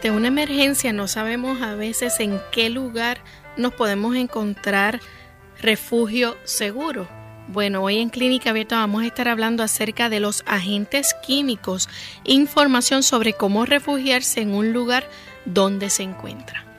Ante una emergencia no sabemos a veces en qué lugar nos podemos encontrar refugio seguro. Bueno, hoy en Clínica Abierta vamos a estar hablando acerca de los agentes químicos, información sobre cómo refugiarse en un lugar donde se encuentra.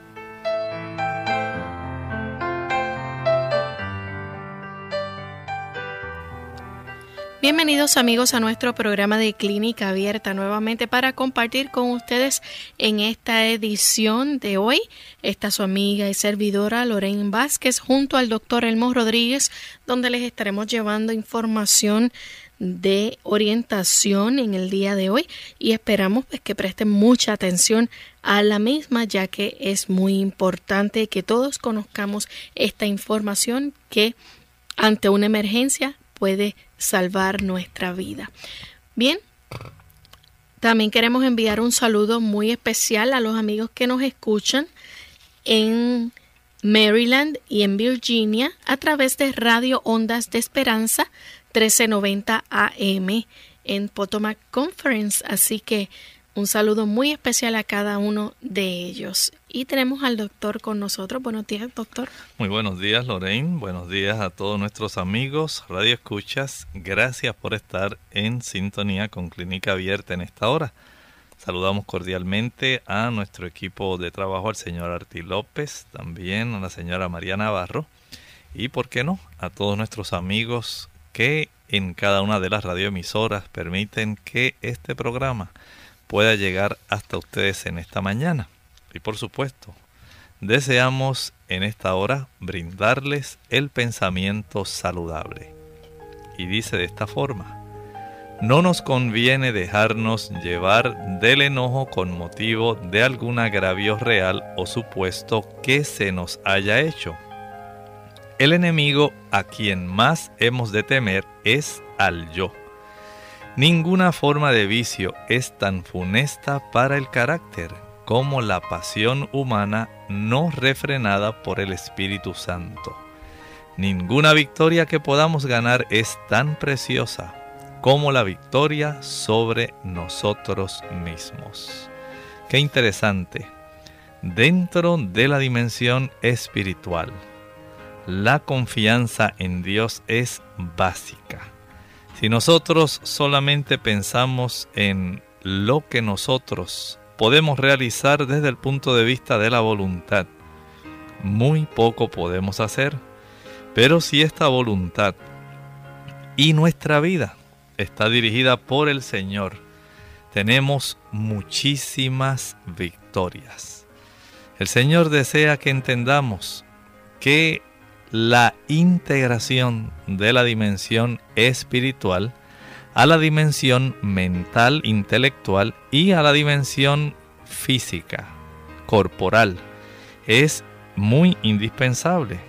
Bienvenidos amigos a nuestro programa de Clínica Abierta nuevamente para compartir con ustedes en esta edición de hoy. Está su amiga y servidora Lorraine Vázquez junto al doctor Elmo Rodríguez donde les estaremos llevando información de orientación en el día de hoy y esperamos pues, que presten mucha atención a la misma ya que es muy importante que todos conozcamos esta información que ante una emergencia puede salvar nuestra vida. Bien, también queremos enviar un saludo muy especial a los amigos que nos escuchan en Maryland y en Virginia a través de Radio Ondas de Esperanza 1390 AM en Potomac Conference. Así que un saludo muy especial a cada uno de ellos. Y tenemos al doctor con nosotros. Buenos días, doctor. Muy buenos días, Lorraine. Buenos días a todos nuestros amigos, Radio Escuchas. Gracias por estar en sintonía con Clínica Abierta en esta hora. Saludamos cordialmente a nuestro equipo de trabajo, al señor Arti López, también a la señora María Navarro y, ¿por qué no?, a todos nuestros amigos que en cada una de las radioemisoras permiten que este programa pueda llegar hasta ustedes en esta mañana. Y por supuesto, deseamos en esta hora brindarles el pensamiento saludable. Y dice de esta forma, no nos conviene dejarnos llevar del enojo con motivo de algún agravio real o supuesto que se nos haya hecho. El enemigo a quien más hemos de temer es al yo Ninguna forma de vicio es tan funesta para el carácter como la pasión humana no refrenada por el Espíritu Santo. Ninguna victoria que podamos ganar es tan preciosa como la victoria sobre nosotros mismos. Qué interesante. Dentro de la dimensión espiritual, la confianza en Dios es básica si nosotros solamente pensamos en lo que nosotros podemos realizar desde el punto de vista de la voluntad, muy poco podemos hacer. Pero si esta voluntad y nuestra vida está dirigida por el Señor, tenemos muchísimas victorias. El Señor desea que entendamos que la integración de la dimensión espiritual a la dimensión mental, intelectual y a la dimensión física, corporal. Es muy indispensable.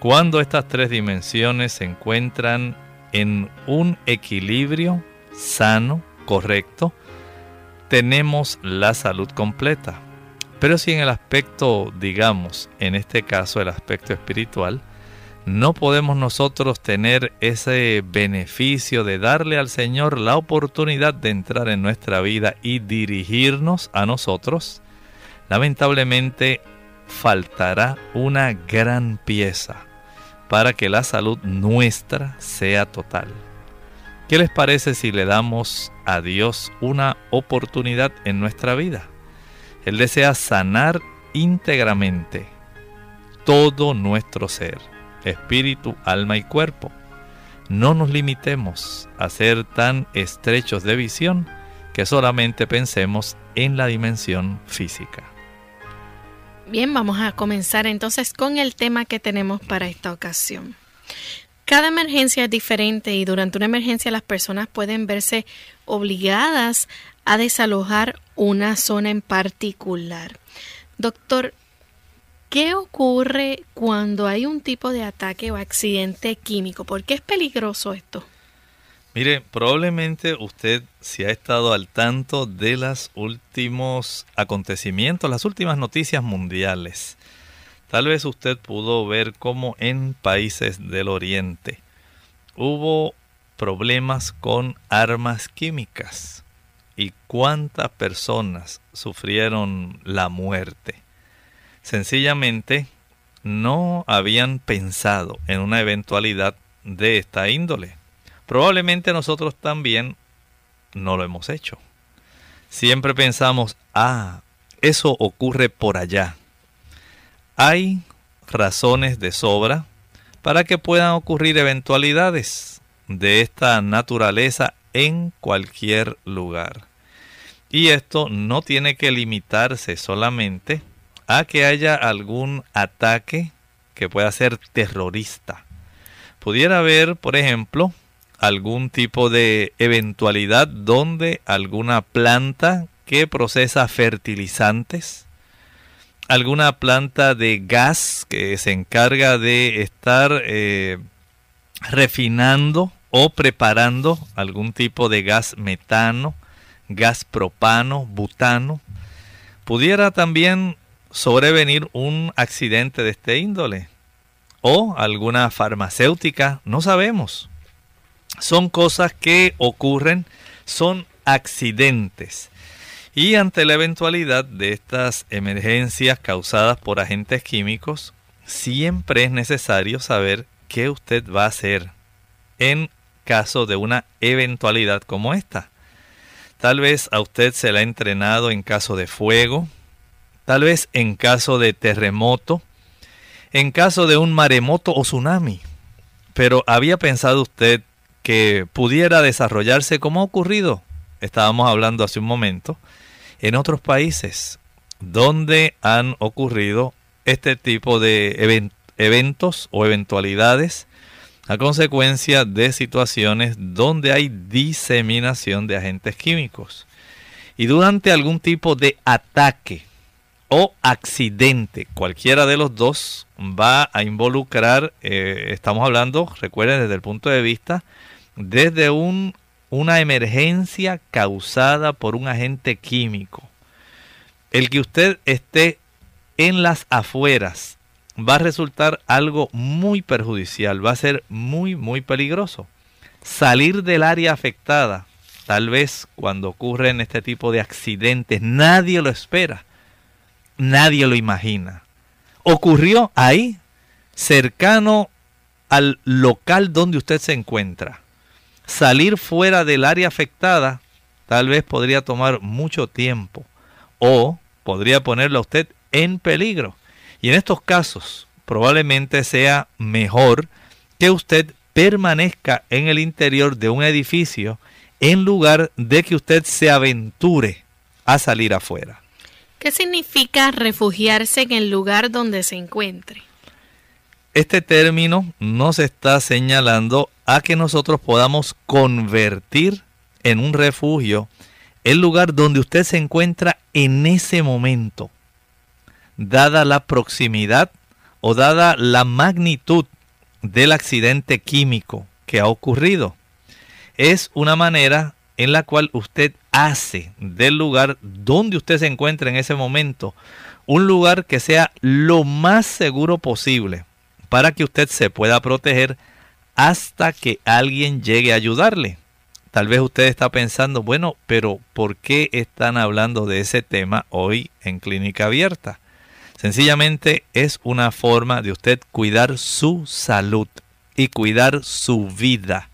Cuando estas tres dimensiones se encuentran en un equilibrio sano, correcto, tenemos la salud completa. Pero si en el aspecto, digamos, en este caso el aspecto espiritual, no podemos nosotros tener ese beneficio de darle al Señor la oportunidad de entrar en nuestra vida y dirigirnos a nosotros, lamentablemente faltará una gran pieza para que la salud nuestra sea total. ¿Qué les parece si le damos a Dios una oportunidad en nuestra vida? Él desea sanar íntegramente todo nuestro ser, espíritu, alma y cuerpo. No nos limitemos a ser tan estrechos de visión que solamente pensemos en la dimensión física. Bien, vamos a comenzar entonces con el tema que tenemos para esta ocasión. Cada emergencia es diferente y durante una emergencia las personas pueden verse obligadas a desalojar una zona en particular. Doctor, ¿qué ocurre cuando hay un tipo de ataque o accidente químico? ¿Por qué es peligroso esto? Mire, probablemente usted si ha estado al tanto de los últimos acontecimientos, las últimas noticias mundiales. Tal vez usted pudo ver cómo en países del Oriente hubo problemas con armas químicas y cuántas personas sufrieron la muerte. Sencillamente no habían pensado en una eventualidad de esta índole Probablemente nosotros también no lo hemos hecho. Siempre pensamos, ah, eso ocurre por allá. Hay razones de sobra para que puedan ocurrir eventualidades de esta naturaleza en cualquier lugar. Y esto no tiene que limitarse solamente a que haya algún ataque que pueda ser terrorista. Pudiera haber, por ejemplo, algún tipo de eventualidad donde alguna planta que procesa fertilizantes, alguna planta de gas que se encarga de estar eh, refinando o preparando algún tipo de gas metano, gas propano, butano, pudiera también sobrevenir un accidente de este índole o alguna farmacéutica, no sabemos son cosas que ocurren, son accidentes. Y ante la eventualidad de estas emergencias causadas por agentes químicos, siempre es necesario saber qué usted va a hacer en caso de una eventualidad como esta. Tal vez a usted se le ha entrenado en caso de fuego, tal vez en caso de terremoto, en caso de un maremoto o tsunami. Pero ¿había pensado usted que pudiera desarrollarse como ha ocurrido, estábamos hablando hace un momento, en otros países donde han ocurrido este tipo de eventos o eventualidades a consecuencia de situaciones donde hay diseminación de agentes químicos. Y durante algún tipo de ataque o accidente, cualquiera de los dos va a involucrar, eh, estamos hablando, recuerden, desde el punto de vista desde un, una emergencia causada por un agente químico. El que usted esté en las afueras va a resultar algo muy perjudicial, va a ser muy, muy peligroso. Salir del área afectada, tal vez cuando ocurren este tipo de accidentes, nadie lo espera, nadie lo imagina. Ocurrió ahí, cercano al local donde usted se encuentra salir fuera del área afectada tal vez podría tomar mucho tiempo o podría ponerlo a usted en peligro. Y en estos casos probablemente sea mejor que usted permanezca en el interior de un edificio en lugar de que usted se aventure a salir afuera. ¿Qué significa refugiarse en el lugar donde se encuentre? Este término nos está señalando a que nosotros podamos convertir en un refugio el lugar donde usted se encuentra en ese momento, dada la proximidad o dada la magnitud del accidente químico que ha ocurrido. Es una manera en la cual usted hace del lugar donde usted se encuentra en ese momento un lugar que sea lo más seguro posible para que usted se pueda proteger hasta que alguien llegue a ayudarle. Tal vez usted está pensando, bueno, pero ¿por qué están hablando de ese tema hoy en clínica abierta? Sencillamente es una forma de usted cuidar su salud y cuidar su vida.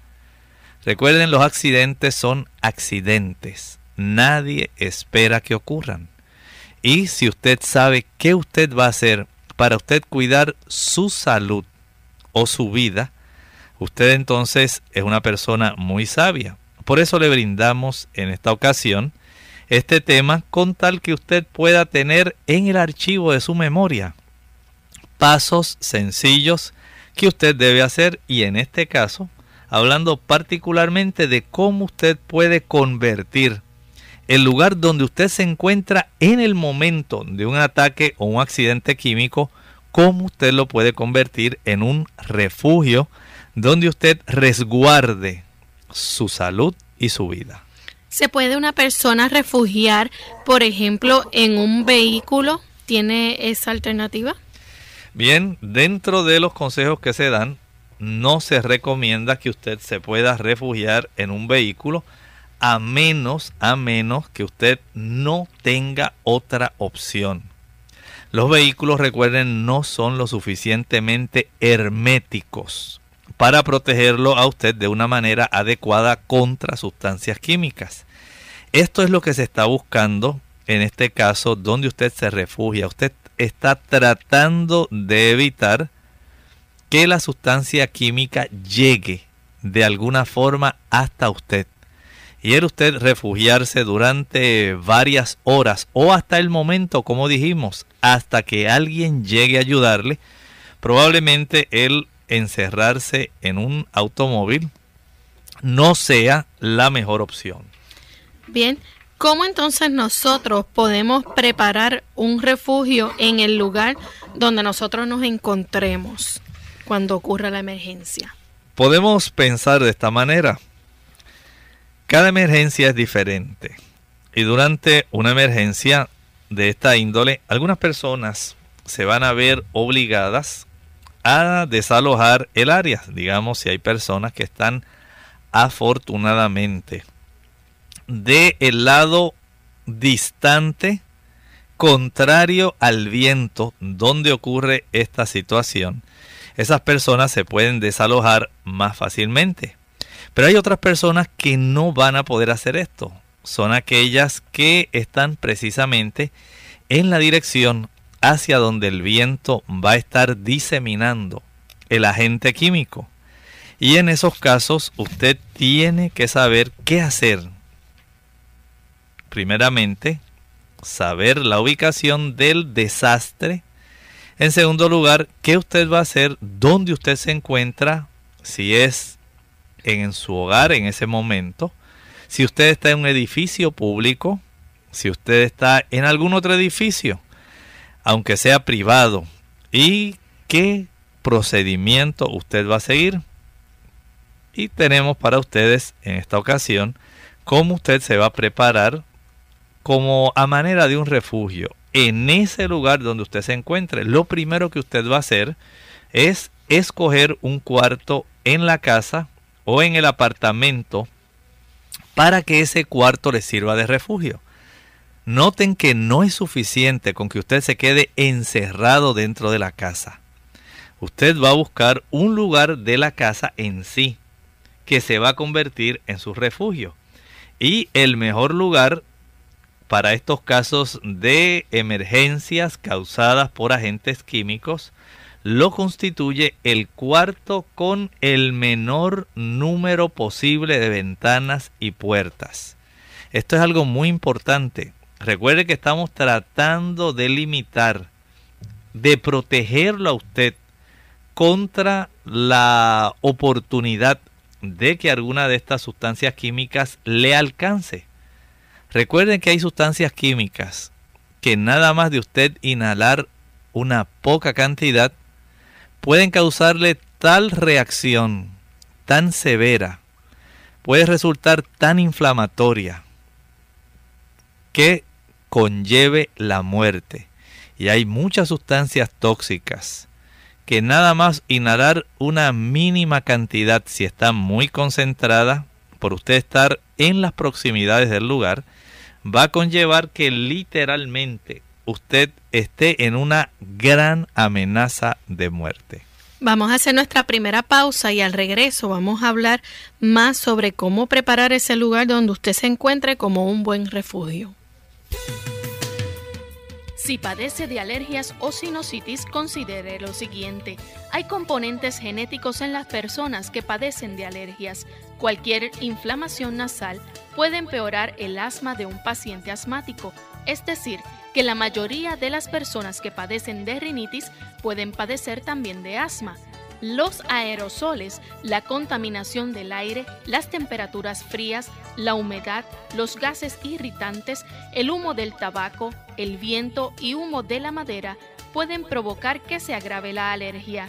Recuerden, los accidentes son accidentes. Nadie espera que ocurran. Y si usted sabe qué usted va a hacer para usted cuidar su salud o su vida, usted entonces es una persona muy sabia. Por eso le brindamos en esta ocasión este tema con tal que usted pueda tener en el archivo de su memoria pasos sencillos que usted debe hacer y en este caso hablando particularmente de cómo usted puede convertir el lugar donde usted se encuentra en el momento de un ataque o un accidente químico, cómo usted lo puede convertir en un refugio donde usted resguarde su salud y su vida. ¿Se puede una persona refugiar, por ejemplo, en un vehículo? ¿Tiene esa alternativa? Bien, dentro de los consejos que se dan, no se recomienda que usted se pueda refugiar en un vehículo a menos, a menos que usted no tenga otra opción. Los vehículos, recuerden, no son lo suficientemente herméticos para protegerlo a usted de una manera adecuada contra sustancias químicas. Esto es lo que se está buscando en este caso donde usted se refugia. Usted está tratando de evitar que la sustancia química llegue de alguna forma hasta usted. Y era usted refugiarse durante varias horas o hasta el momento, como dijimos, hasta que alguien llegue a ayudarle, probablemente el encerrarse en un automóvil no sea la mejor opción. Bien, ¿cómo entonces nosotros podemos preparar un refugio en el lugar donde nosotros nos encontremos? Cuando ocurra la emergencia? Podemos pensar de esta manera. Cada emergencia es diferente. Y durante una emergencia de esta índole, algunas personas se van a ver obligadas a desalojar el área. Digamos, si hay personas que están afortunadamente de el lado distante contrario al viento donde ocurre esta situación esas personas se pueden desalojar más fácilmente. Pero hay otras personas que no van a poder hacer esto. Son aquellas que están precisamente en la dirección hacia donde el viento va a estar diseminando el agente químico. Y en esos casos usted tiene que saber qué hacer. Primeramente, saber la ubicación del desastre en segundo lugar, ¿qué usted va a hacer? ¿Dónde usted se encuentra? Si es en su hogar en ese momento. Si usted está en un edificio público. Si usted está en algún otro edificio. Aunque sea privado. ¿Y qué procedimiento usted va a seguir? Y tenemos para ustedes en esta ocasión cómo usted se va a preparar como a manera de un refugio en ese lugar donde usted se encuentre. Lo primero que usted va a hacer es escoger un cuarto en la casa o en el apartamento para que ese cuarto le sirva de refugio. Noten que no es suficiente con que usted se quede encerrado dentro de la casa. Usted va a buscar un lugar de la casa en sí que se va a convertir en su refugio. Y el mejor lugar para estos casos de emergencias causadas por agentes químicos lo constituye el cuarto con el menor número posible de ventanas y puertas. Esto es algo muy importante. Recuerde que estamos tratando de limitar, de protegerlo a usted contra la oportunidad de que alguna de estas sustancias químicas le alcance. Recuerden que hay sustancias químicas que nada más de usted inhalar una poca cantidad pueden causarle tal reacción tan severa, puede resultar tan inflamatoria que conlleve la muerte. Y hay muchas sustancias tóxicas que nada más inhalar una mínima cantidad, si está muy concentrada, por usted estar en las proximidades del lugar, va a conllevar que literalmente usted esté en una gran amenaza de muerte. Vamos a hacer nuestra primera pausa y al regreso vamos a hablar más sobre cómo preparar ese lugar donde usted se encuentre como un buen refugio. Si padece de alergias o sinusitis, considere lo siguiente. Hay componentes genéticos en las personas que padecen de alergias. Cualquier inflamación nasal puede empeorar el asma de un paciente asmático, es decir, que la mayoría de las personas que padecen de rinitis pueden padecer también de asma. Los aerosoles, la contaminación del aire, las temperaturas frías, la humedad, los gases irritantes, el humo del tabaco, el viento y humo de la madera pueden provocar que se agrave la alergia.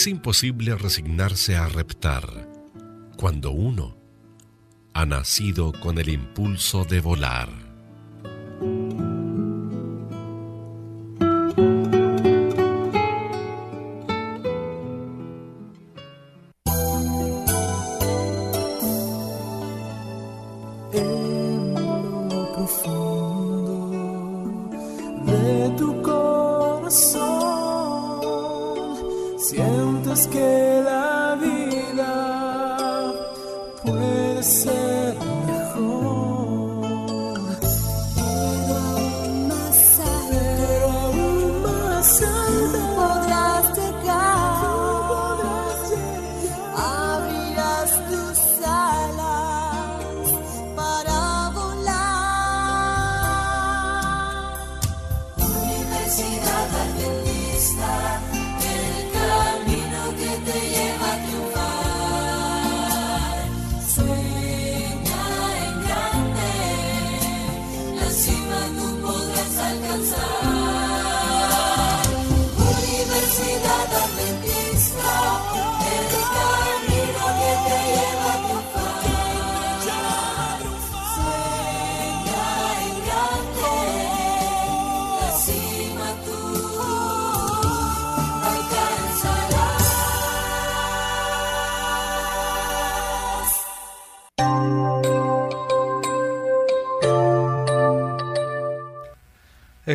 Es imposible resignarse a reptar cuando uno ha nacido con el impulso de volar.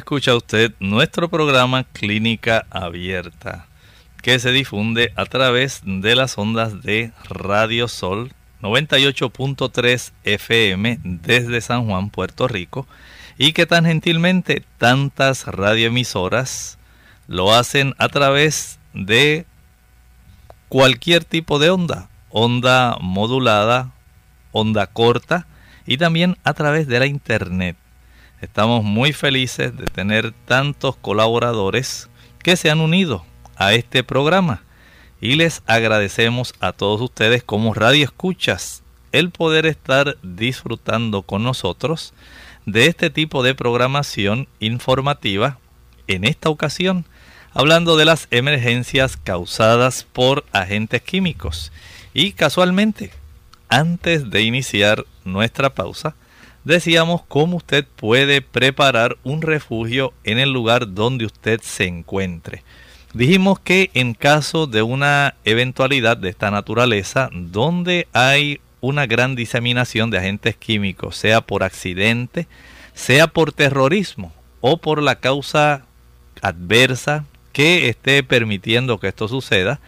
Escucha usted nuestro programa Clínica Abierta, que se difunde a través de las ondas de Radio Sol 98.3 FM desde San Juan, Puerto Rico, y que tan gentilmente tantas radioemisoras lo hacen a través de cualquier tipo de onda, onda modulada, onda corta y también a través de la internet. Estamos muy felices de tener tantos colaboradores que se han unido a este programa. Y les agradecemos a todos ustedes como radio escuchas el poder estar disfrutando con nosotros de este tipo de programación informativa en esta ocasión hablando de las emergencias causadas por agentes químicos. Y casualmente antes de iniciar nuestra pausa decíamos cómo usted puede preparar un refugio en el lugar donde usted se encuentre. Dijimos que en caso de una eventualidad de esta naturaleza, donde hay una gran diseminación de agentes químicos, sea por accidente, sea por terrorismo o por la causa adversa que esté permitiendo que esto suceda,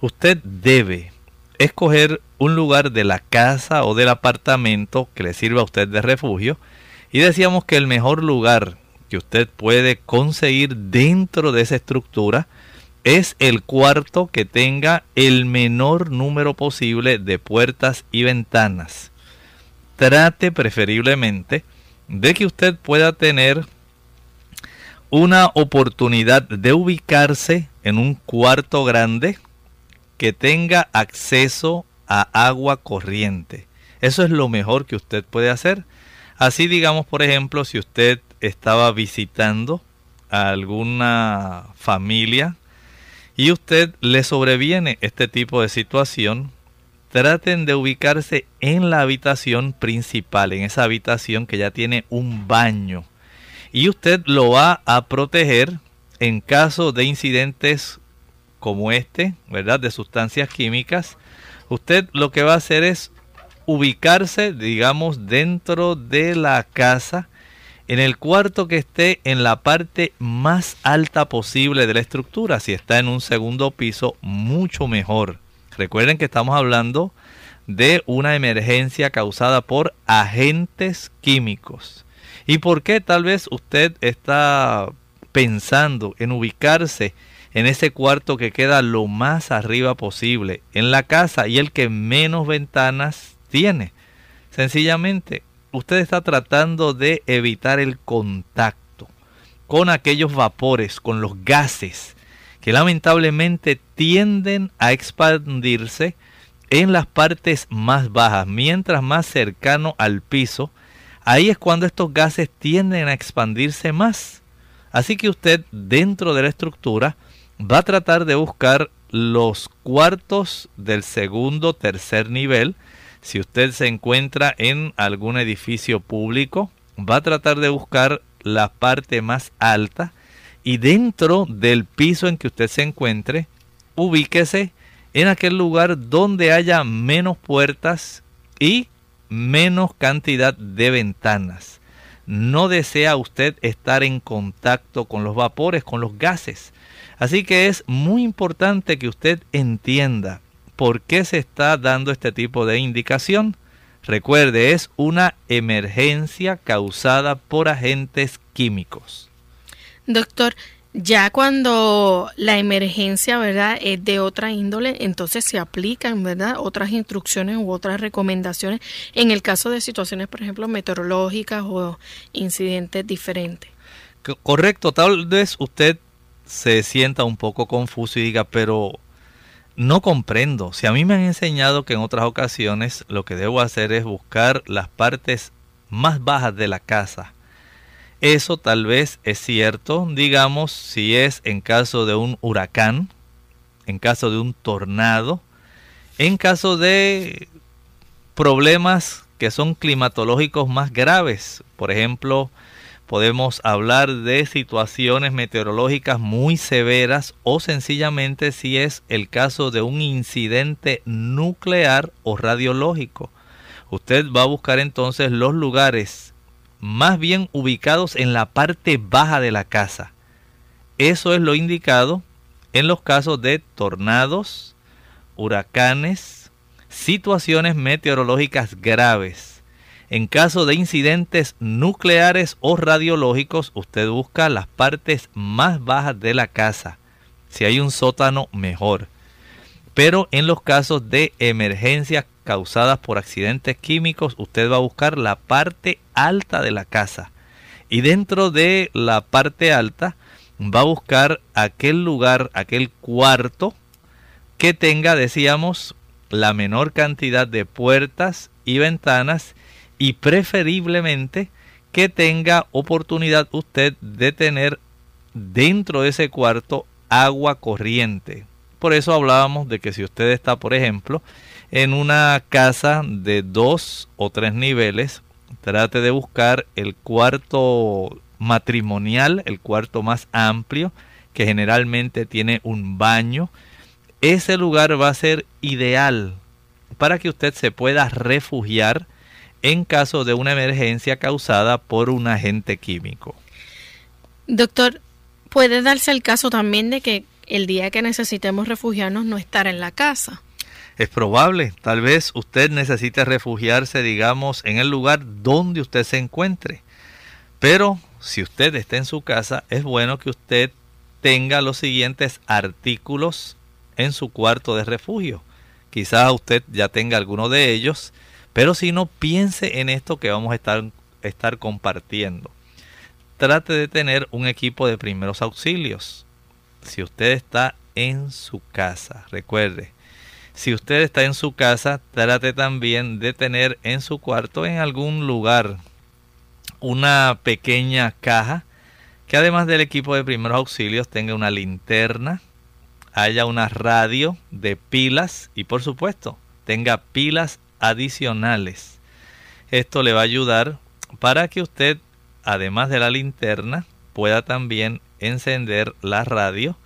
usted debe escoger un lugar de la casa o del apartamento que le sirva a usted de refugio. Y decíamos que el mejor lugar que usted puede conseguir dentro de esa estructura es el cuarto que tenga el menor número posible de puertas y ventanas. Trate preferiblemente de que usted pueda tener una oportunidad de ubicarse en un cuarto grande que tenga acceso a agua corriente. Eso es lo mejor que usted puede hacer. Así digamos, por ejemplo, si usted estaba visitando a alguna familia y usted le sobreviene este tipo de situación, traten de ubicarse en la habitación principal, en esa habitación que ya tiene un baño. Y usted lo va a proteger en caso de incidentes como este, ¿verdad? De sustancias químicas. Usted lo que va a hacer es ubicarse, digamos, dentro de la casa, en el cuarto que esté en la parte más alta posible de la estructura. Si está en un segundo piso, mucho mejor. Recuerden que estamos hablando de una emergencia causada por agentes químicos. ¿Y por qué tal vez usted está pensando en ubicarse en ese cuarto que queda lo más arriba posible en la casa y el que menos ventanas tiene? Sencillamente, usted está tratando de evitar el contacto con aquellos vapores, con los gases que lamentablemente tienden a expandirse en las partes más bajas, mientras más cercano al piso, ahí es cuando estos gases tienden a expandirse más. Así que usted dentro de la estructura va a tratar de buscar los cuartos del segundo, tercer nivel. Si usted se encuentra en algún edificio público, va a tratar de buscar la parte más alta y dentro del piso en que usted se encuentre, ubíquese en aquel lugar donde haya menos puertas y menos cantidad de ventanas. No desea usted estar en contacto con los vapores, con los gases. Así que es muy importante que usted entienda por qué se está dando este tipo de indicación. Recuerde, es una emergencia causada por agentes químicos. Doctor, ya cuando la emergencia, ¿verdad?, es de otra índole, entonces se aplican, ¿verdad?, otras instrucciones u otras recomendaciones en el caso de situaciones, por ejemplo, meteorológicas o incidentes diferentes. Correcto, tal vez usted se sienta un poco confuso y diga, pero no comprendo. Si a mí me han enseñado que en otras ocasiones lo que debo hacer es buscar las partes más bajas de la casa eso tal vez es cierto, digamos, si es en caso de un huracán, en caso de un tornado, en caso de problemas que son climatológicos más graves. Por ejemplo, podemos hablar de situaciones meteorológicas muy severas o sencillamente si es el caso de un incidente nuclear o radiológico. Usted va a buscar entonces los lugares más bien ubicados en la parte baja de la casa. Eso es lo indicado en los casos de tornados, huracanes, situaciones meteorológicas graves. En caso de incidentes nucleares o radiológicos, usted busca las partes más bajas de la casa. Si hay un sótano, mejor. Pero en los casos de emergencias causadas por accidentes químicos, usted va a buscar la parte alta de la casa. Y dentro de la parte alta va a buscar aquel lugar, aquel cuarto que tenga, decíamos, la menor cantidad de puertas y ventanas y preferiblemente que tenga oportunidad usted de tener dentro de ese cuarto agua corriente. Por eso hablábamos de que si usted está, por ejemplo, en una casa de dos o tres niveles, trate de buscar el cuarto matrimonial, el cuarto más amplio, que generalmente tiene un baño. Ese lugar va a ser ideal para que usted se pueda refugiar en caso de una emergencia causada por un agente químico. Doctor, puede darse el caso también de que el día que necesitemos refugiarnos no estar en la casa. Es probable, tal vez usted necesite refugiarse, digamos, en el lugar donde usted se encuentre. Pero si usted está en su casa, es bueno que usted tenga los siguientes artículos en su cuarto de refugio. Quizás usted ya tenga alguno de ellos, pero si no, piense en esto que vamos a estar, estar compartiendo. Trate de tener un equipo de primeros auxilios. Si usted está en su casa, recuerde, si usted está en su casa, trate también de tener en su cuarto, en algún lugar, una pequeña caja que además del equipo de primeros auxilios tenga una linterna, haya una radio de pilas y por supuesto tenga pilas adicionales. Esto le va a ayudar para que usted, además de la linterna, pueda también encender la radio.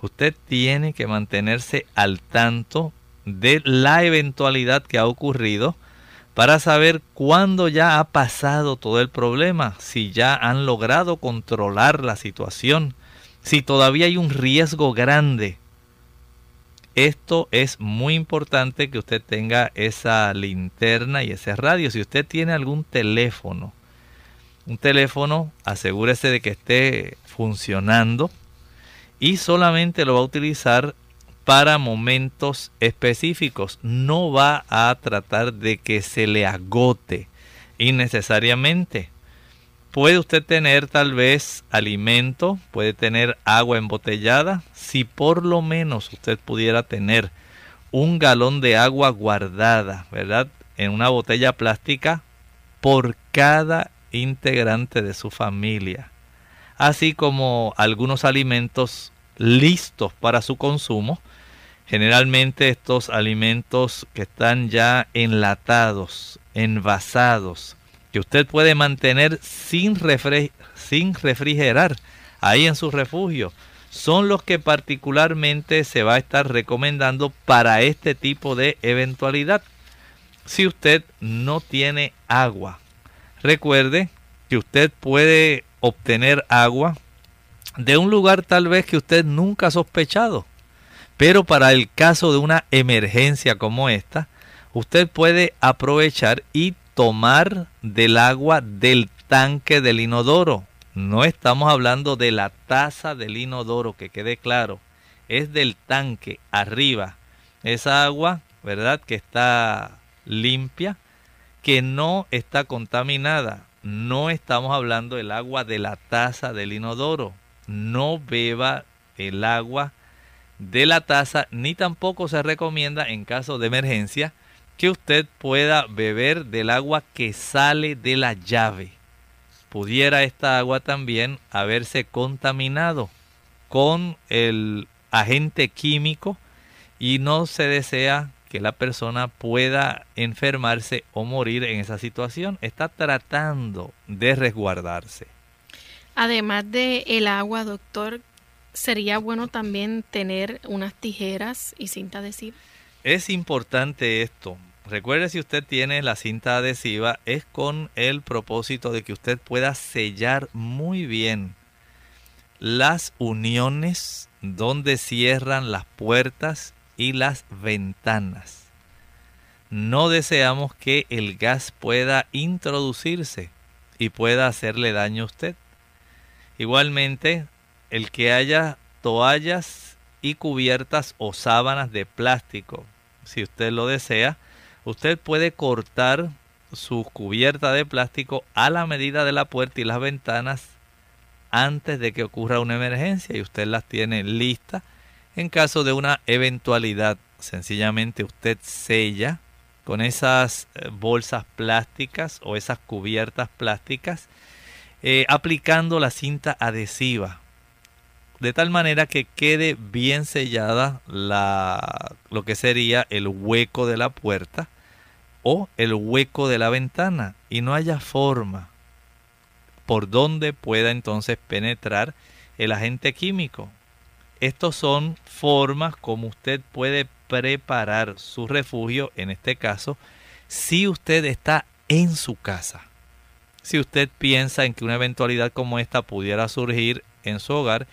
Usted tiene que mantenerse al tanto de la eventualidad que ha ocurrido para saber cuándo ya ha pasado todo el problema, si ya han logrado controlar la situación, si todavía hay un riesgo grande. Esto es muy importante que usted tenga esa linterna y ese radio. Si usted tiene algún teléfono, un teléfono, asegúrese de que esté funcionando y solamente lo va a utilizar para momentos específicos. No va a tratar de que se le agote innecesariamente. Puede usted tener tal vez alimento, puede tener agua embotellada. Si por lo menos usted pudiera tener un galón de agua guardada, ¿verdad? En una botella plástica por cada integrante de su familia. Así como algunos alimentos listos para su consumo Generalmente estos alimentos que están ya enlatados, envasados, que usted puede mantener sin, sin refrigerar ahí en su refugio, son los que particularmente se va a estar recomendando para este tipo de eventualidad. Si usted no tiene agua, recuerde que usted puede obtener agua de un lugar tal vez que usted nunca ha sospechado. Pero para el caso de una emergencia como esta, usted puede aprovechar y tomar del agua del tanque del inodoro. No estamos hablando de la taza del inodoro, que quede claro. Es del tanque arriba. Esa agua, ¿verdad? Que está limpia, que no está contaminada. No estamos hablando del agua de la taza del inodoro. No beba el agua de la taza, ni tampoco se recomienda en caso de emergencia que usted pueda beber del agua que sale de la llave. Pudiera esta agua también haberse contaminado con el agente químico y no se desea que la persona pueda enfermarse o morir en esa situación. Está tratando de resguardarse. Además de el agua, doctor, sería bueno también tener unas tijeras y cinta adhesiva. Es importante esto. Recuerde si usted tiene la cinta adhesiva es con el propósito de que usted pueda sellar muy bien las uniones donde cierran las puertas y las ventanas. No deseamos que el gas pueda introducirse y pueda hacerle daño a usted. Igualmente, el que haya toallas y cubiertas o sábanas de plástico. Si usted lo desea, usted puede cortar su cubierta de plástico a la medida de la puerta y las ventanas antes de que ocurra una emergencia y usted las tiene listas en caso de una eventualidad. Sencillamente usted sella con esas eh, bolsas plásticas o esas cubiertas plásticas eh, aplicando la cinta adhesiva de tal manera que quede bien sellada la, lo que sería el hueco de la puerta o el hueco de la ventana y no haya forma por donde pueda entonces penetrar el agente químico. Estos son formas como usted puede preparar su refugio, en este caso, si usted está en su casa. Si usted piensa en que una eventualidad como esta pudiera surgir en su hogar,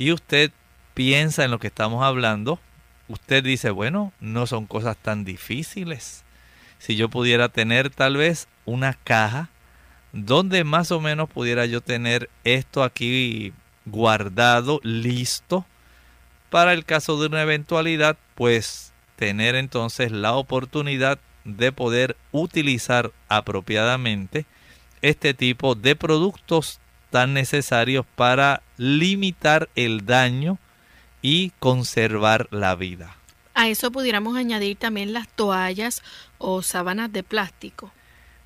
y usted piensa en lo que estamos hablando, usted dice, bueno, no son cosas tan difíciles. Si yo pudiera tener tal vez una caja donde más o menos pudiera yo tener esto aquí guardado, listo, para el caso de una eventualidad, pues tener entonces la oportunidad de poder utilizar apropiadamente este tipo de productos tan necesarios para limitar el daño y conservar la vida. A eso pudiéramos añadir también las toallas o sábanas de plástico.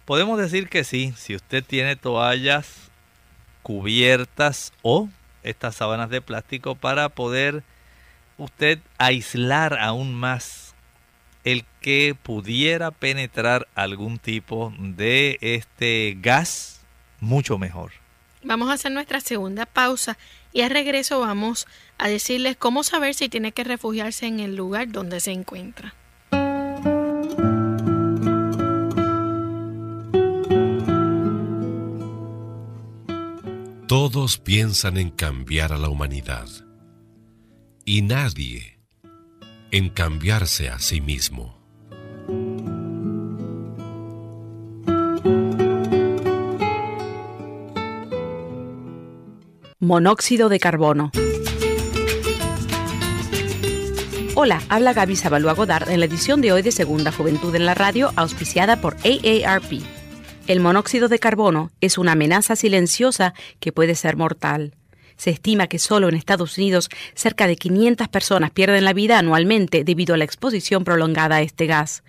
Podemos decir que sí, si usted tiene toallas cubiertas o estas sábanas de plástico para poder usted aislar aún más el que pudiera penetrar algún tipo de este gas, mucho mejor. Vamos a hacer nuestra segunda pausa y al regreso vamos a decirles cómo saber si tiene que refugiarse en el lugar donde se encuentra. Todos piensan en cambiar a la humanidad y nadie en cambiarse a sí mismo. Monóxido de carbono. Hola, habla Gaby Zabalúa Godard en la edición de hoy de Segunda Juventud en la Radio, auspiciada por AARP. El monóxido de carbono es una amenaza silenciosa que puede ser mortal. Se estima que solo en Estados Unidos cerca de 500 personas pierden la vida anualmente debido a la exposición prolongada a este gas.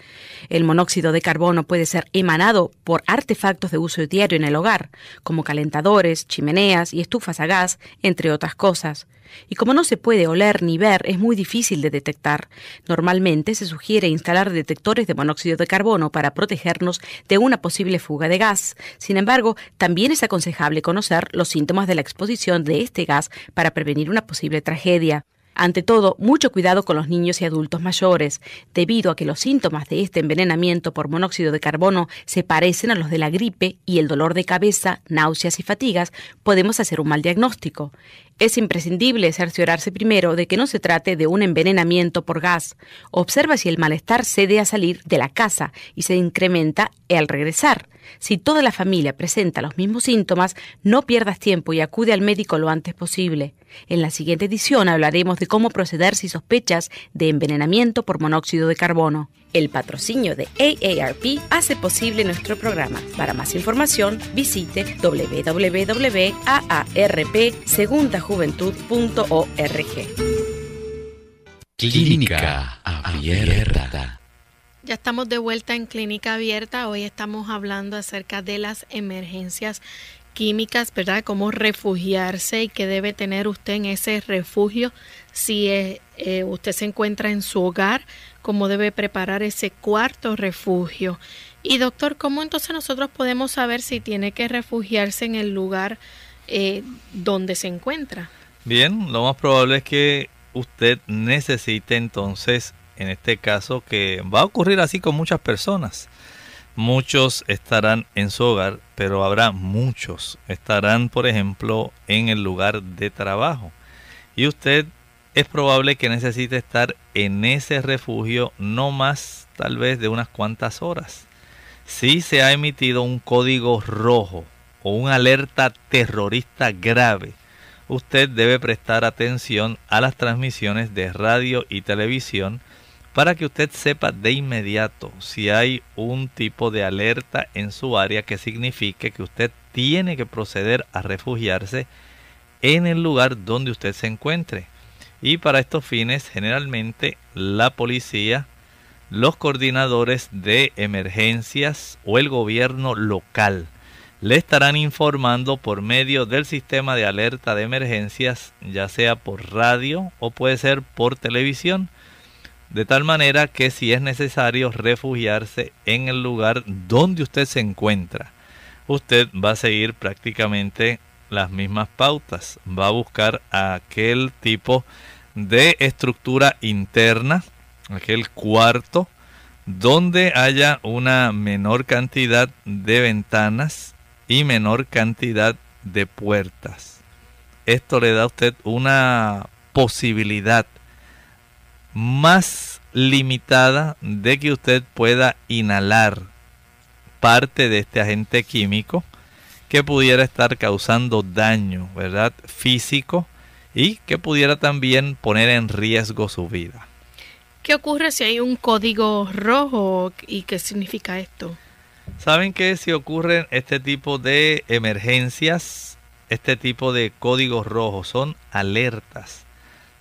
El monóxido de carbono puede ser emanado por artefactos de uso diario en el hogar, como calentadores, chimeneas y estufas a gas, entre otras cosas. Y como no se puede oler ni ver, es muy difícil de detectar. Normalmente se sugiere instalar detectores de monóxido de carbono para protegernos de una posible fuga de gas. Sin embargo, también es aconsejable conocer los síntomas de la exposición de este gas para prevenir una posible tragedia. Ante todo, mucho cuidado con los niños y adultos mayores, debido a que los síntomas de este envenenamiento por monóxido de carbono se parecen a los de la gripe y el dolor de cabeza, náuseas y fatigas, podemos hacer un mal diagnóstico. Es imprescindible cerciorarse primero de que no se trate de un envenenamiento por gas. Observa si el malestar cede a salir de la casa y se incrementa al regresar. Si toda la familia presenta los mismos síntomas, no pierdas tiempo y acude al médico lo antes posible. En la siguiente edición hablaremos de cómo proceder si sospechas de envenenamiento por monóxido de carbono. El patrocinio de AARP hace posible nuestro programa. Para más información, visite www.aarpsegundajuventud.org. Clínica Abierta. Ya estamos de vuelta en Clínica Abierta. Hoy estamos hablando acerca de las emergencias químicas, ¿verdad? Cómo refugiarse y qué debe tener usted en ese refugio si eh, eh, usted se encuentra en su hogar, cómo debe preparar ese cuarto refugio. Y doctor, ¿cómo entonces nosotros podemos saber si tiene que refugiarse en el lugar eh, donde se encuentra? Bien, lo más probable es que usted necesite entonces en este caso que va a ocurrir así con muchas personas. Muchos estarán en su hogar, pero habrá muchos estarán, por ejemplo, en el lugar de trabajo. Y usted es probable que necesite estar en ese refugio no más tal vez de unas cuantas horas. Si se ha emitido un código rojo o una alerta terrorista grave, usted debe prestar atención a las transmisiones de radio y televisión para que usted sepa de inmediato si hay un tipo de alerta en su área que signifique que usted tiene que proceder a refugiarse en el lugar donde usted se encuentre. Y para estos fines, generalmente la policía, los coordinadores de emergencias o el gobierno local le estarán informando por medio del sistema de alerta de emergencias, ya sea por radio o puede ser por televisión de tal manera que si es necesario refugiarse en el lugar donde usted se encuentra, usted va a seguir prácticamente las mismas pautas, va a buscar aquel tipo de estructura interna, aquel cuarto, donde haya una menor cantidad de ventanas y menor cantidad de puertas. Esto le da a usted una posibilidad más limitada de que usted pueda inhalar parte de este agente químico que pudiera estar causando daño, ¿verdad? Físico y que pudiera también poner en riesgo su vida. ¿Qué ocurre si hay un código rojo y qué significa esto? Saben que si ocurren este tipo de emergencias, este tipo de códigos rojos son alertas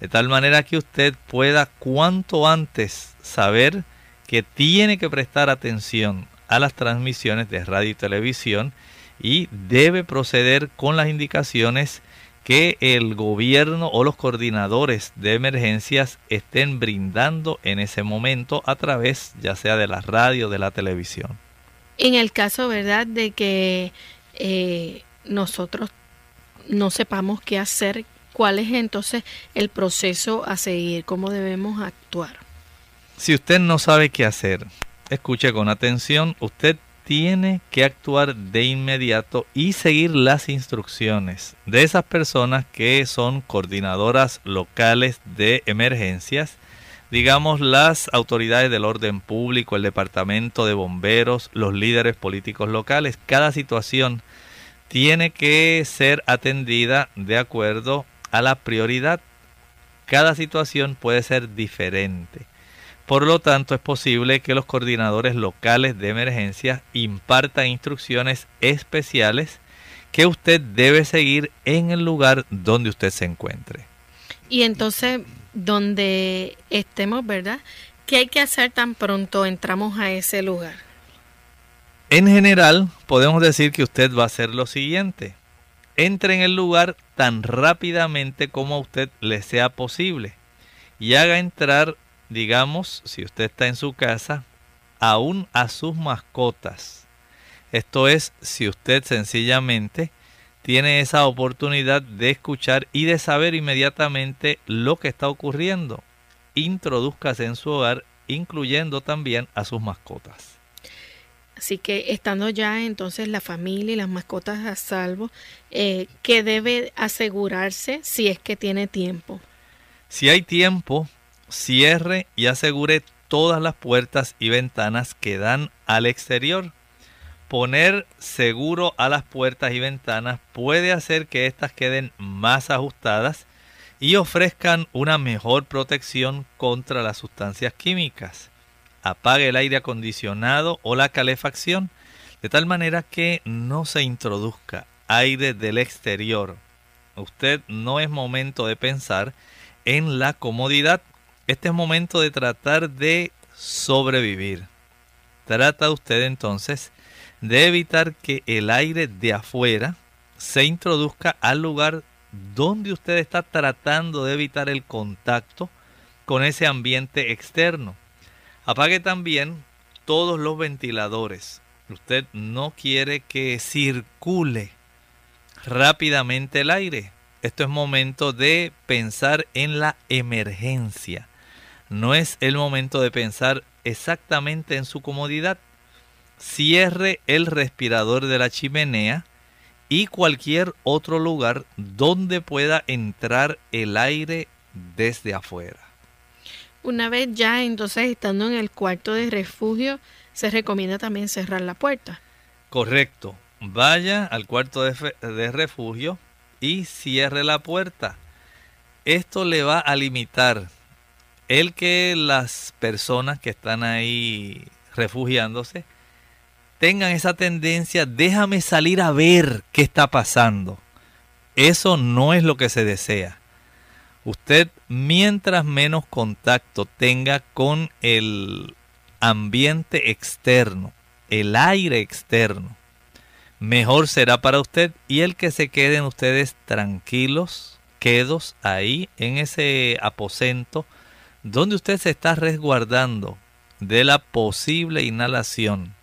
de tal manera que usted pueda cuanto antes saber que tiene que prestar atención a las transmisiones de radio y televisión y debe proceder con las indicaciones que el gobierno o los coordinadores de emergencias estén brindando en ese momento a través ya sea de la radio o de la televisión. En el caso, ¿verdad?, de que eh, nosotros no sepamos qué hacer, ¿cuál es entonces el proceso a seguir? ¿Cómo debemos actuar? Si usted no sabe qué hacer, escuche con atención, usted tiene que actuar de inmediato y seguir las instrucciones de esas personas que son coordinadoras locales de emergencias, digamos las autoridades del orden público, el departamento de bomberos, los líderes políticos locales. Cada situación tiene que ser atendida de acuerdo a la prioridad. Cada situación puede ser diferente. Por lo tanto, es posible que los coordinadores locales de emergencia impartan instrucciones especiales que usted debe seguir en el lugar donde usted se encuentre. Y entonces, donde estemos, ¿verdad? ¿Qué hay que hacer tan pronto entramos a ese lugar? En general, podemos decir que usted va a hacer lo siguiente. Entre en el lugar tan rápidamente como a usted le sea posible y haga entrar digamos, si usted está en su casa, aún a sus mascotas. Esto es, si usted sencillamente tiene esa oportunidad de escuchar y de saber inmediatamente lo que está ocurriendo. Introduzcase en su hogar, incluyendo también a sus mascotas. Así que estando ya entonces la familia y las mascotas a salvo, eh, ¿qué debe asegurarse si es que tiene tiempo? Si hay tiempo, cierre y asegure todas las puertas y ventanas que dan al exterior. Poner seguro a las puertas y ventanas puede hacer que éstas queden más ajustadas y ofrezcan una mejor protección contra las sustancias químicas. Apague el aire acondicionado o la calefacción de tal manera que no se introduzca aire del exterior. Usted no es momento de pensar en la comodidad este es momento de tratar de sobrevivir. Trata usted entonces de evitar que el aire de afuera se introduzca al lugar donde usted está tratando de evitar el contacto con ese ambiente externo. Apague también todos los ventiladores. Usted no quiere que circule rápidamente el aire. Esto es momento de pensar en la emergencia no es el momento de pensar exactamente en su comodidad. Cierre el respirador de la chimenea y cualquier otro lugar donde pueda entrar el aire desde afuera. Una vez ya entonces estando en el cuarto de refugio, se recomienda también cerrar la puerta. Correcto. Vaya al cuarto de, de refugio y cierre la puerta. Esto le va a limitar el que las personas que están ahí refugiándose tengan esa tendencia, déjame salir a ver qué está pasando. Eso no es lo que se desea. Usted, mientras menos contacto tenga con el ambiente externo, el aire externo, mejor será para usted y el que se queden ustedes tranquilos, quedos ahí en ese aposento donde usted se está resguardando de la posible inhalación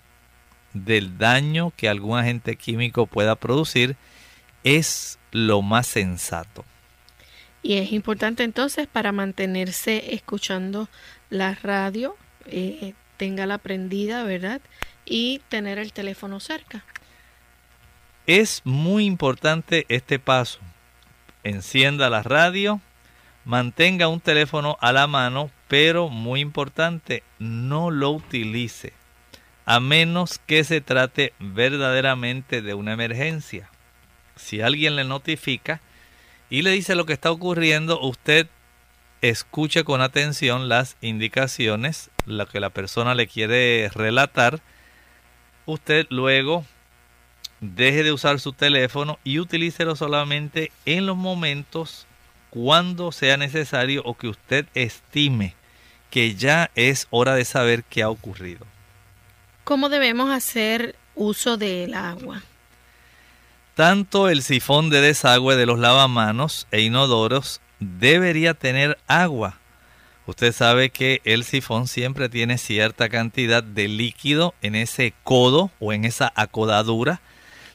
del daño que algún agente químico pueda producir, es lo más sensato. Y es importante entonces para mantenerse escuchando la radio, eh, tenga la prendida, ¿verdad? Y tener el teléfono cerca. Es muy importante este paso. Encienda la radio, Mantenga un teléfono a la mano, pero muy importante, no lo utilice, a menos que se trate verdaderamente de una emergencia. Si alguien le notifica y le dice lo que está ocurriendo, usted escuche con atención las indicaciones, lo que la persona le quiere relatar. Usted luego deje de usar su teléfono y utilícelo solamente en los momentos cuando sea necesario o que usted estime que ya es hora de saber qué ha ocurrido. ¿Cómo debemos hacer uso del agua? Tanto el sifón de desagüe de los lavamanos e inodoros debería tener agua. Usted sabe que el sifón siempre tiene cierta cantidad de líquido en ese codo o en esa acodadura,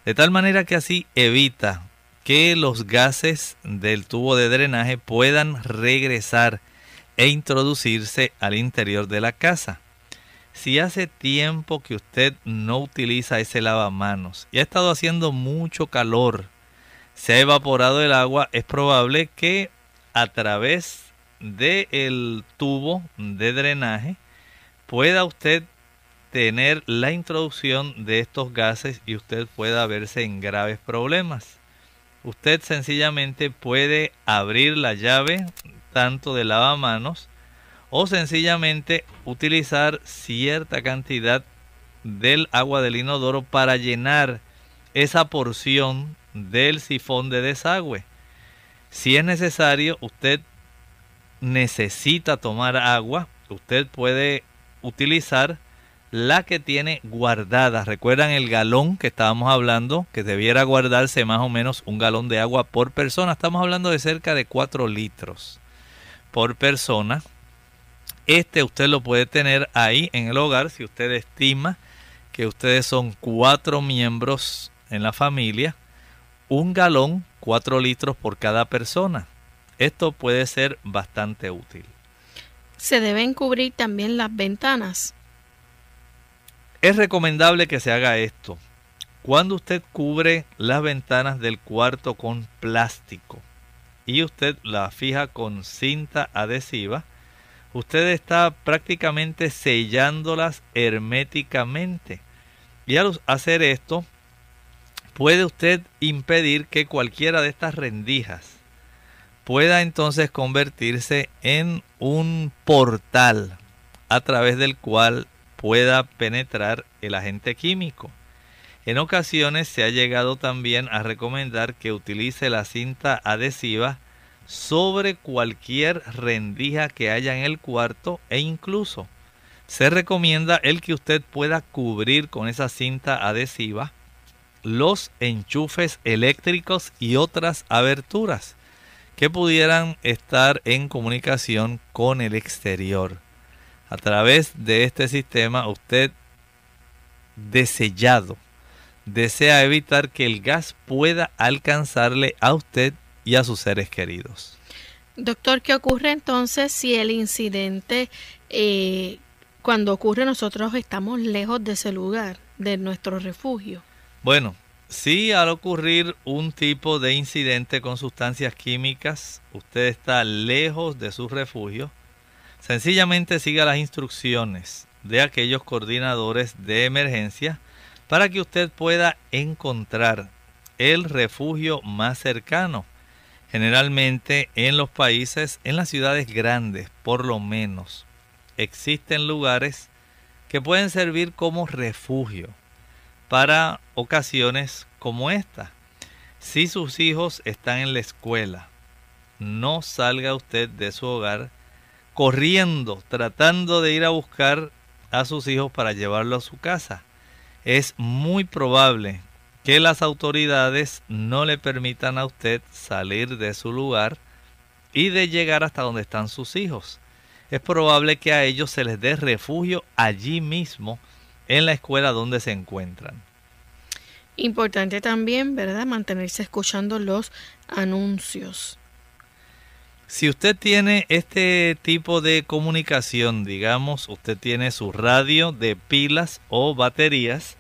de tal manera que así evita que los gases del tubo de drenaje puedan regresar e introducirse al interior de la casa. Si hace tiempo que usted no utiliza ese lavamanos y ha estado haciendo mucho calor, se ha evaporado el agua, es probable que a través del tubo de drenaje pueda usted tener la introducción de estos gases y usted pueda verse en graves problemas. Usted sencillamente puede abrir la llave tanto de lavamanos o sencillamente utilizar cierta cantidad del agua del inodoro para llenar esa porción del sifón de desagüe. Si es necesario, usted necesita tomar agua, usted puede utilizar la que tiene guardada. ¿Recuerdan el galón que estábamos hablando? Que debiera guardarse más o menos un galón de agua por persona. Estamos hablando de cerca de 4 litros por persona. Este usted lo puede tener ahí en el hogar si usted estima que ustedes son cuatro miembros en la familia. Un galón, cuatro litros por cada persona. Esto puede ser bastante útil. ¿Se deben cubrir también las ventanas? Es recomendable que se haga esto. Cuando usted cubre las ventanas del cuarto con plástico y usted la fija con cinta adhesiva, usted está prácticamente sellándolas herméticamente. Y al hacer esto, puede usted impedir que cualquiera de estas rendijas pueda entonces convertirse en un portal a través del cual pueda penetrar el agente químico. En ocasiones se ha llegado también a recomendar que utilice la cinta adhesiva sobre cualquier rendija que haya en el cuarto e incluso se recomienda el que usted pueda cubrir con esa cinta adhesiva los enchufes eléctricos y otras aberturas que pudieran estar en comunicación con el exterior. A través de este sistema usted desellado desea evitar que el gas pueda alcanzarle a usted y a sus seres queridos. Doctor, ¿qué ocurre entonces si el incidente, eh, cuando ocurre nosotros estamos lejos de ese lugar, de nuestro refugio? Bueno, si al ocurrir un tipo de incidente con sustancias químicas, usted está lejos de su refugio, sencillamente siga las instrucciones de aquellos coordinadores de emergencia para que usted pueda encontrar el refugio más cercano Generalmente en los países, en las ciudades grandes por lo menos, existen lugares que pueden servir como refugio para ocasiones como esta. Si sus hijos están en la escuela, no salga usted de su hogar corriendo, tratando de ir a buscar a sus hijos para llevarlo a su casa. Es muy probable que las autoridades no le permitan a usted salir de su lugar y de llegar hasta donde están sus hijos. Es probable que a ellos se les dé refugio allí mismo en la escuela donde se encuentran. Importante también, ¿verdad? Mantenerse escuchando los anuncios. Si usted tiene este tipo de comunicación, digamos, usted tiene su radio de pilas o baterías,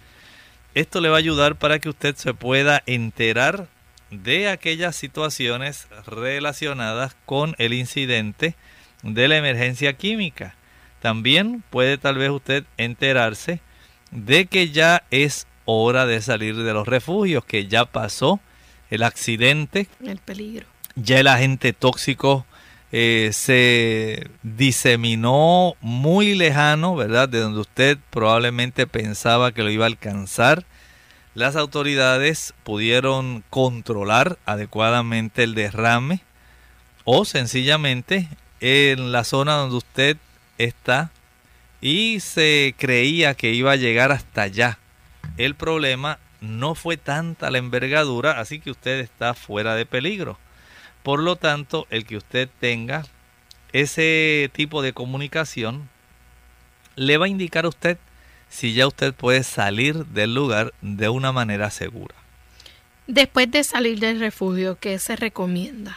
esto le va a ayudar para que usted se pueda enterar de aquellas situaciones relacionadas con el incidente de la emergencia química. También puede tal vez usted enterarse de que ya es hora de salir de los refugios, que ya pasó el accidente, el peligro. Ya el agente tóxico eh, se diseminó muy lejano, ¿verdad? De donde usted probablemente pensaba que lo iba a alcanzar. Las autoridades pudieron controlar adecuadamente el derrame o sencillamente en la zona donde usted está y se creía que iba a llegar hasta allá. El problema no fue tanta la envergadura, así que usted está fuera de peligro. Por lo tanto, el que usted tenga ese tipo de comunicación le va a indicar a usted si ya usted puede salir del lugar de una manera segura. Después de salir del refugio, ¿qué se recomienda?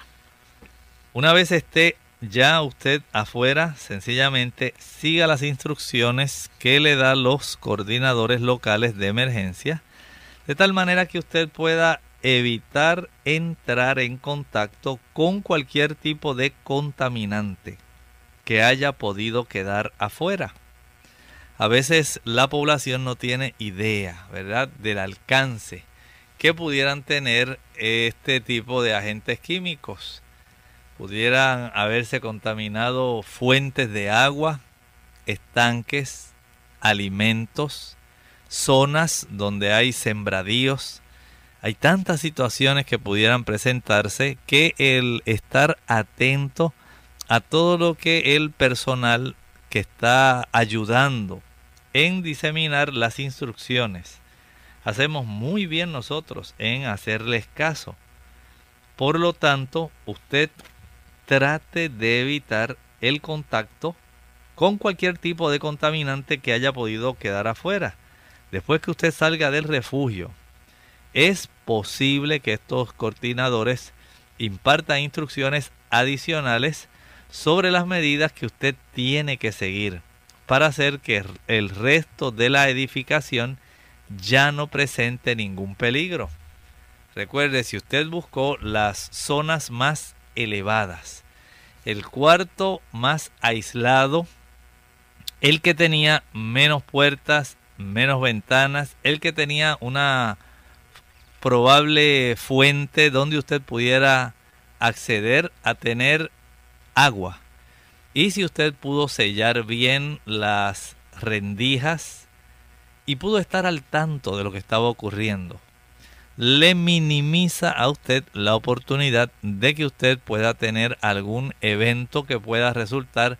Una vez esté ya usted afuera, sencillamente siga las instrucciones que le dan los coordinadores locales de emergencia, de tal manera que usted pueda evitar entrar en contacto con cualquier tipo de contaminante que haya podido quedar afuera. A veces la población no tiene idea, ¿verdad?, del alcance que pudieran tener este tipo de agentes químicos pudieran haberse contaminado fuentes de agua, estanques, alimentos, zonas donde hay sembradíos. Hay tantas situaciones que pudieran presentarse que el estar atento a todo lo que el personal que está ayudando en diseminar las instrucciones, hacemos muy bien nosotros en hacerles caso. Por lo tanto, usted trate de evitar el contacto con cualquier tipo de contaminante que haya podido quedar afuera. Después que usted salga del refugio, es posible que estos coordinadores impartan instrucciones adicionales sobre las medidas que usted tiene que seguir para hacer que el resto de la edificación ya no presente ningún peligro. Recuerde, si usted buscó las zonas más elevadas. El cuarto más aislado, el que tenía menos puertas, menos ventanas, el que tenía una probable fuente donde usted pudiera acceder a tener agua. Y si usted pudo sellar bien las rendijas y pudo estar al tanto de lo que estaba ocurriendo le minimiza a usted la oportunidad de que usted pueda tener algún evento que pueda resultar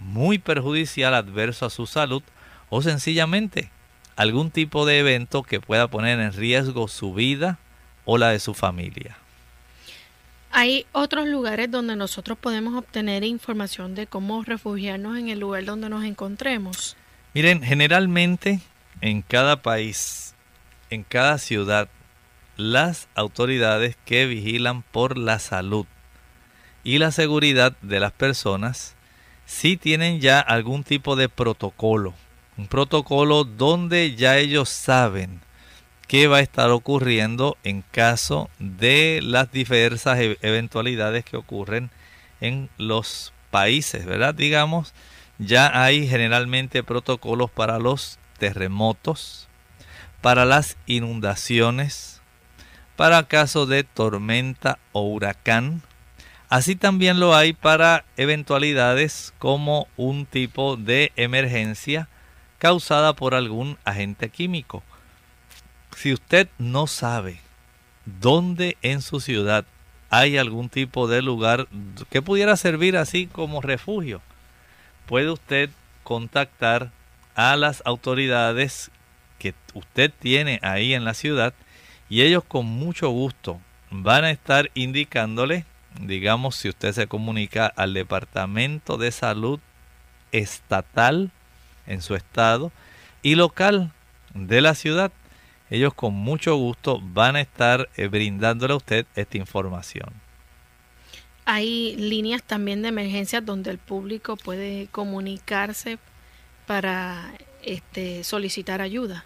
muy perjudicial, adverso a su salud o sencillamente algún tipo de evento que pueda poner en riesgo su vida o la de su familia. Hay otros lugares donde nosotros podemos obtener información de cómo refugiarnos en el lugar donde nos encontremos. Miren, generalmente en cada país, en cada ciudad, las autoridades que vigilan por la salud y la seguridad de las personas si tienen ya algún tipo de protocolo, un protocolo donde ya ellos saben qué va a estar ocurriendo en caso de las diversas e-, eventualidades que ocurren en los países, ¿verdad? Digamos, ya hay generalmente protocolos para los terremotos, para las inundaciones, para casos de tormenta o huracán. Así también lo hay para eventualidades como un tipo de emergencia causada por algún agente químico. Si usted no sabe dónde en su ciudad hay algún tipo de lugar que pudiera servir así como refugio, puede usted contactar a las autoridades que usted tiene ahí en la ciudad y ellos con mucho gusto van a estar indicándole, digamos, si usted se comunica al Departamento de Salud estatal en su estado y local de la ciudad, ellos con mucho gusto van a estar eh, brindándole a usted esta información. Hay líneas también de emergencias donde el público puede comunicarse para este, solicitar ayuda.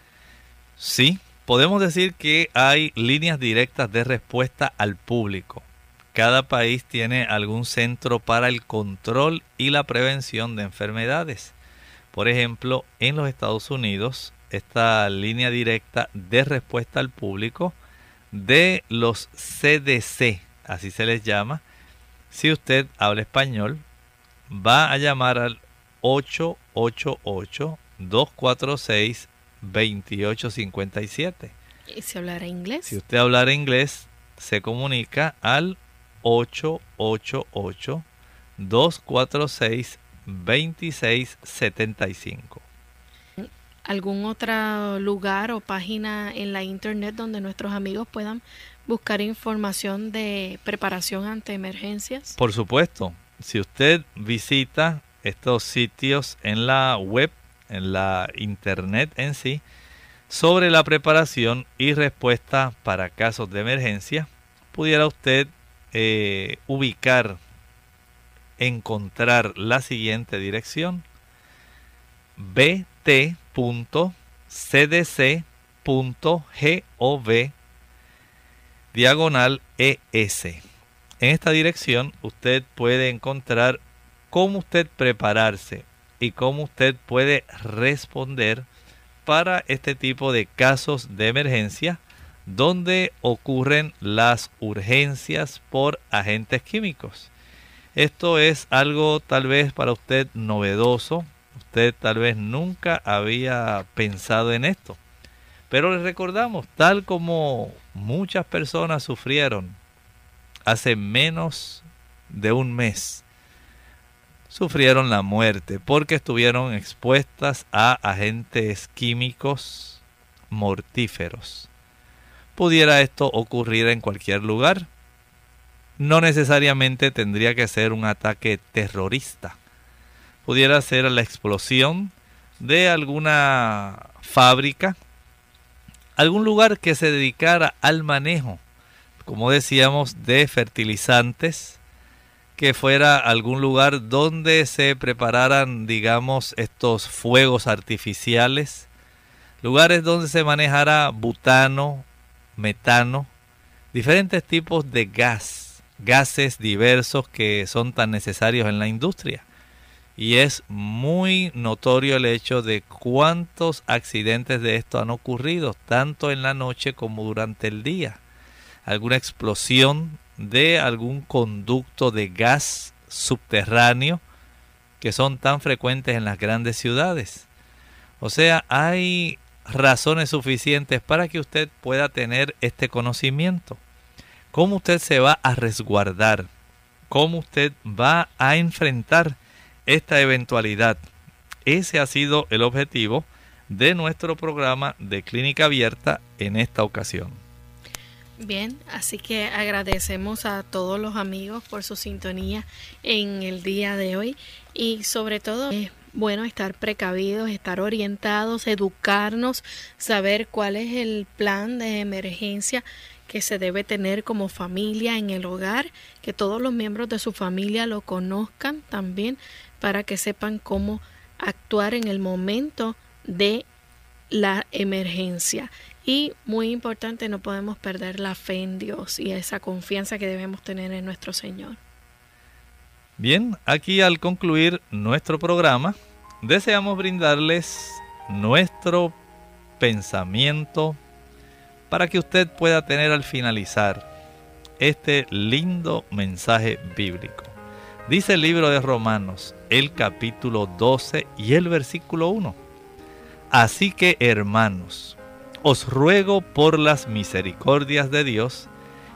Sí, Podemos decir que hay líneas directas de respuesta al público. Cada país tiene algún centro para el control y la prevención de enfermedades. Por ejemplo, en los Estados Unidos, esta línea directa de respuesta al público de los CDC, así se les llama, si usted habla español, va a llamar al 888 246 2857. ¿Y si hablara inglés? Si usted hablara inglés, se comunica al 888 246 2675. algún otro lugar o página en la internet donde nuestros amigos puedan buscar información de preparación ante emergencias? Por supuesto, si usted visita estos sitios en la web, en la internet en sí, sobre la preparación y respuesta para casos de emergencia, pudiera usted eh, ubicar, encontrar la siguiente dirección bt.cdc.gov diagonal ES. En esta dirección usted puede encontrar cómo usted prepararse y cómo usted puede responder para este tipo de casos de emergencia donde ocurren las urgencias por agentes químicos. Esto es algo tal vez para usted novedoso, usted tal vez nunca había pensado en esto. Pero le recordamos, tal como muchas personas sufrieron hace menos de un mes, sufrieron la muerte porque estuvieron expuestas a agentes químicos mortíferos. ¿Pudiera esto ocurrir en cualquier lugar? No necesariamente tendría que ser un ataque terrorista. Pudiera ser la explosión de alguna fábrica, algún lugar que se dedicara al manejo, como decíamos, de fertilizantes, que fuera algún lugar donde se prepararan, digamos, estos fuegos artificiales, lugares donde se manejara butano, metano, diferentes tipos de gas, gases diversos que son tan necesarios en la industria. Y es muy notorio el hecho de cuántos accidentes de esto han ocurrido, tanto en la noche como durante el día. Alguna explosión de algún conducto de gas subterráneo que son tan frecuentes en las grandes ciudades. O sea, hay razones suficientes para que usted pueda tener este conocimiento. ¿Cómo usted se va a resguardar? ¿Cómo usted va a enfrentar esta eventualidad? Ese ha sido el objetivo de nuestro programa de clínica abierta en esta ocasión. Bien, así que agradecemos a todos los amigos por su sintonía en el día de hoy y sobre todo es bueno estar precavidos, estar orientados, educarnos, saber cuál es el plan de emergencia que se debe tener como familia en el hogar, que todos los miembros de su familia lo conozcan también para que sepan cómo actuar en el momento de la emergencia. Y muy importante, no podemos perder la fe en Dios y esa confianza que debemos tener en nuestro Señor. Bien, aquí al concluir nuestro programa, deseamos brindarles nuestro pensamiento para que usted pueda tener al finalizar este lindo mensaje bíblico. Dice el libro de Romanos, el capítulo 12 y el versículo 1. Así que hermanos, os ruego por las misericordias de Dios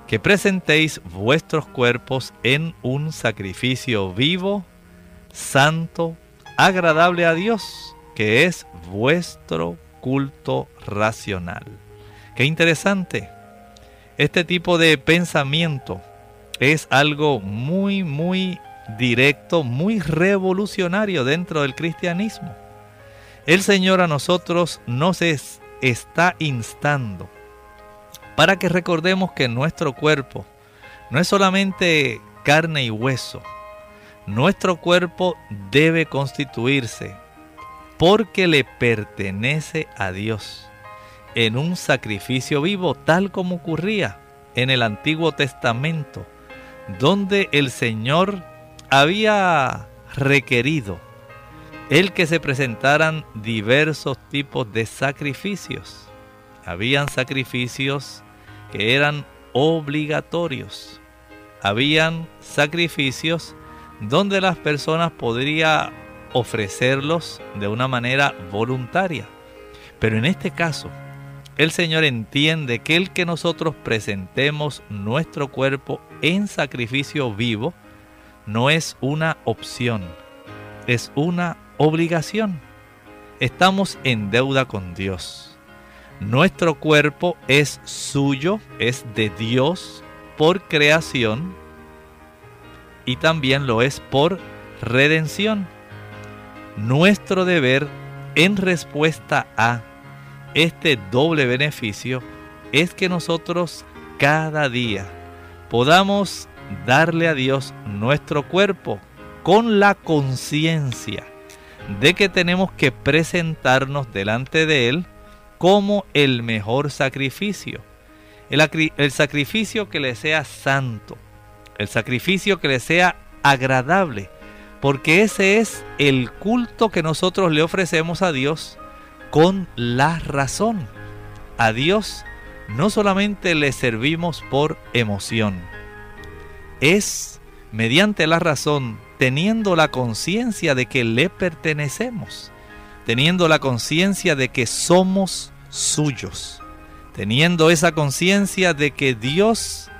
que presentéis vuestros cuerpos en un sacrificio vivo, santo, agradable a Dios, que es vuestro culto racional. Qué interesante. Este tipo de pensamiento es algo muy, muy directo, muy revolucionario dentro del cristianismo. El Señor a nosotros nos es está instando para que recordemos que nuestro cuerpo no es solamente carne y hueso. Nuestro cuerpo debe constituirse porque le pertenece a Dios en un sacrificio vivo tal como ocurría en el Antiguo Testamento, donde el Señor había requerido el que se presentaran diversos tipos de sacrificios. Habían sacrificios que eran obligatorios. Habían sacrificios donde las personas podrían ofrecerlos de una manera voluntaria. Pero en este caso, el Señor entiende que el que nosotros presentemos nuestro cuerpo en sacrificio vivo no es una opción, es una obligación. estamos en deuda con Dios. Nuestro cuerpo es suyo, es de Dios por creación y también lo es por redención. Nuestro deber en respuesta a este doble beneficio es que nosotros cada día podamos darle a Dios nuestro cuerpo con la conciencia de que tenemos que presentarnos delante de Él como el mejor sacrificio. El, sacrificio que le sea santo, el sacrificio que le sea agradable, porque ese es el culto que nosotros le ofrecemos a Dios con la razón. A Dios no solamente le servimos por emoción, es mediante la razón, teniendo la conciencia de que le pertenecemos, teniendo la conciencia de que somos suyos, teniendo esa conciencia de que Dios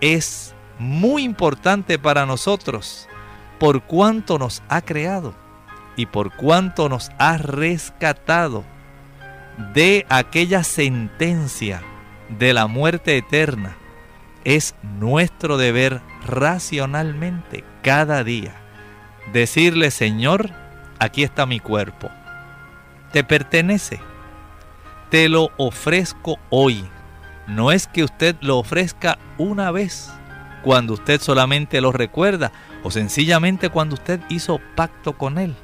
es muy importante para nosotros por cuanto nos ha creado y por cuanto nos ha rescatado de aquella sentencia de la muerte eterna, es nuestro deber racionalmente cada día decirle, Señor, aquí está mi cuerpo, te pertenece, te lo ofrezco hoy. No es que usted lo ofrezca una vez, cuando usted solamente lo recuerda, o sencillamente cuando usted hizo pacto con Él.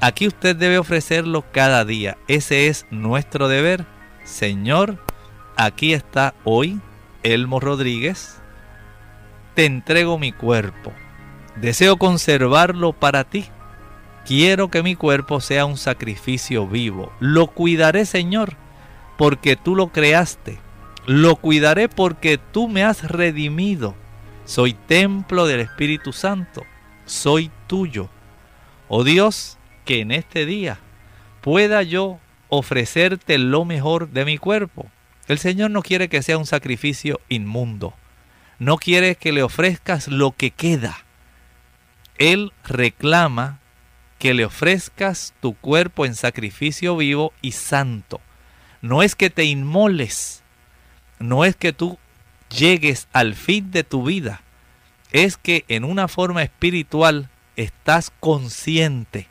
Aquí usted debe ofrecerlo cada día. Ese es nuestro deber. Señor, aquí está hoy Elmo Rodríguez. Te entrego mi cuerpo. Deseo conservarlo para ti. Quiero que mi cuerpo sea un sacrificio vivo. Lo cuidaré, Señor, porque tú lo creaste. Lo cuidaré porque tú me has redimido. Soy templo del Espíritu Santo. Soy tuyo. Oh Dios, que en este día pueda yo ofrecerte lo mejor de mi cuerpo. El Señor no quiere que sea un sacrificio inmundo. No quiere que le ofrezcas lo que queda. Él reclama que le ofrezcas tu cuerpo en sacrificio vivo y santo. No es que te inmoles, no es que tú llegues al fin de tu vida, es que en una forma espiritual estás consciente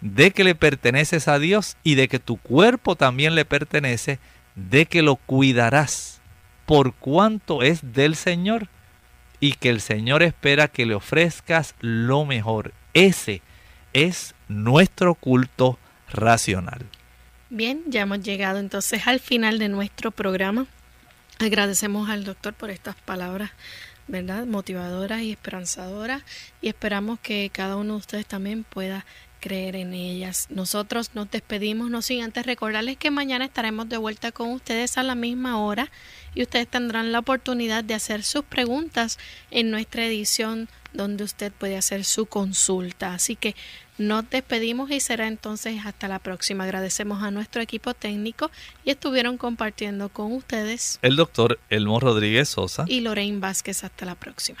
de que le perteneces a Dios y de que tu cuerpo también le pertenece, de que lo cuidarás por cuanto es del Señor y que el Señor espera que le ofrezcas lo mejor. Ese es nuestro culto racional. Bien, ya hemos llegado entonces al final de nuestro programa. Agradecemos al doctor por estas palabras ¿verdad? Motivadoras y esperanzadoras y esperamos que cada uno de ustedes también pueda creer en ellas. Nosotros nos despedimos, no sin antes recordarles que mañana estaremos de vuelta con ustedes a la misma hora y ustedes tendrán la oportunidad de hacer sus preguntas en nuestra edición donde usted puede hacer su consulta. Así que nos despedimos y será entonces hasta la próxima. Agradecemos a nuestro equipo técnico y estuvieron compartiendo con ustedes el doctor Elmo Rodríguez Sosa y Lorraine Vázquez. Hasta la próxima.